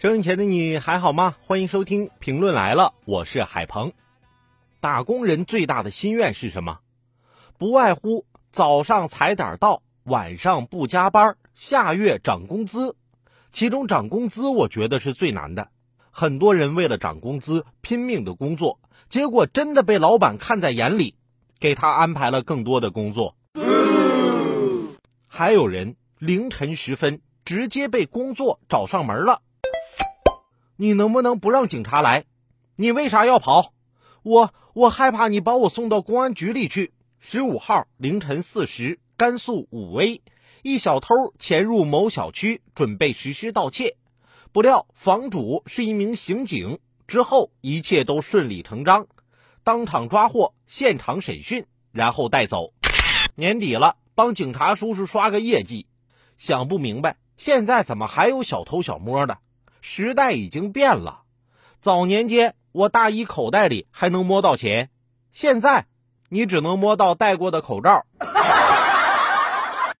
收音前的你还好吗？欢迎收听评论来了，我是海鹏。打工人最大的心愿是什么？不外乎早上踩点到，晚上不加班，下月涨工资。其中涨工资，我觉得是最难的。很多人为了涨工资拼命的工作，结果真的被老板看在眼里，给他安排了更多的工作。还有人凌晨时分直接被工作找上门了。你能不能不让警察来？你为啥要跑？我我害怕你把我送到公安局里去。十五号凌晨四时，甘肃武威，一小偷潜入某小区，准备实施盗窃，不料房主是一名刑警。之后一切都顺理成章，当场抓获，现场审讯，然后带走。年底了，帮警察叔叔刷个业绩。想不明白，现在怎么还有小偷小摸的？时代已经变了，早年间我大衣口袋里还能摸到钱，现在你只能摸到戴过的口罩。